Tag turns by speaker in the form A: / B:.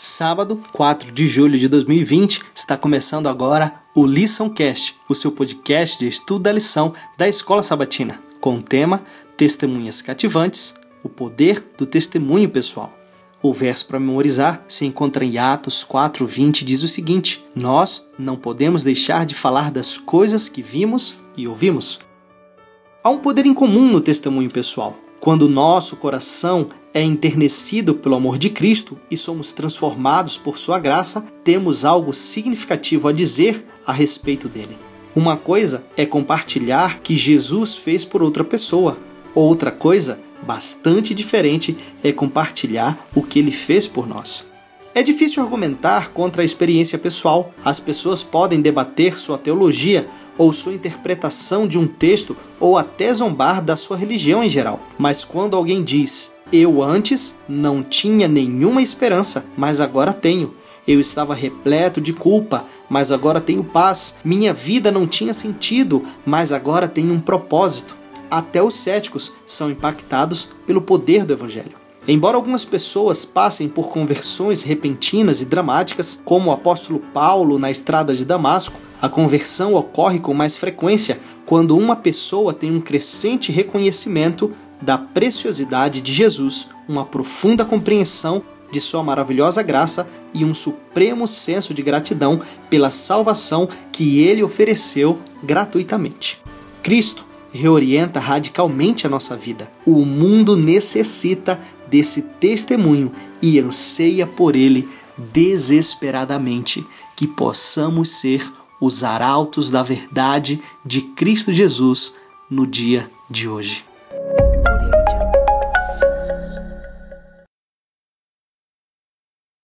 A: Sábado, 4 de julho de 2020, está começando agora o Lição Cast, o seu podcast de estudo da lição da Escola Sabatina, com o tema Testemunhas Cativantes, o poder do testemunho pessoal. O verso para memorizar se encontra em Atos 4:20 diz o seguinte: Nós não podemos deixar de falar das coisas que vimos e ouvimos. Há um poder incomum no testemunho pessoal. Quando o nosso coração é enternecido pelo amor de Cristo e somos transformados por sua graça, temos algo significativo a dizer a respeito dele. Uma coisa é compartilhar que Jesus fez por outra pessoa. Outra coisa, bastante diferente, é compartilhar o que ele fez por nós. É difícil argumentar contra a experiência pessoal. As pessoas podem debater sua teologia ou sua interpretação de um texto ou até zombar da sua religião em geral. Mas quando alguém diz: Eu antes não tinha nenhuma esperança, mas agora tenho. Eu estava repleto de culpa, mas agora tenho paz. Minha vida não tinha sentido, mas agora tenho um propósito. Até os céticos são impactados pelo poder do Evangelho. Embora algumas pessoas passem por conversões repentinas e dramáticas, como o apóstolo Paulo na estrada de Damasco, a conversão ocorre com mais frequência quando uma pessoa tem um crescente reconhecimento da preciosidade de Jesus, uma profunda compreensão de sua maravilhosa graça e um supremo senso de gratidão pela salvação que ele ofereceu gratuitamente. Cristo reorienta radicalmente a nossa vida. O mundo necessita desse testemunho e anseia por ele desesperadamente que possamos ser os arautos da verdade de Cristo Jesus no dia de hoje.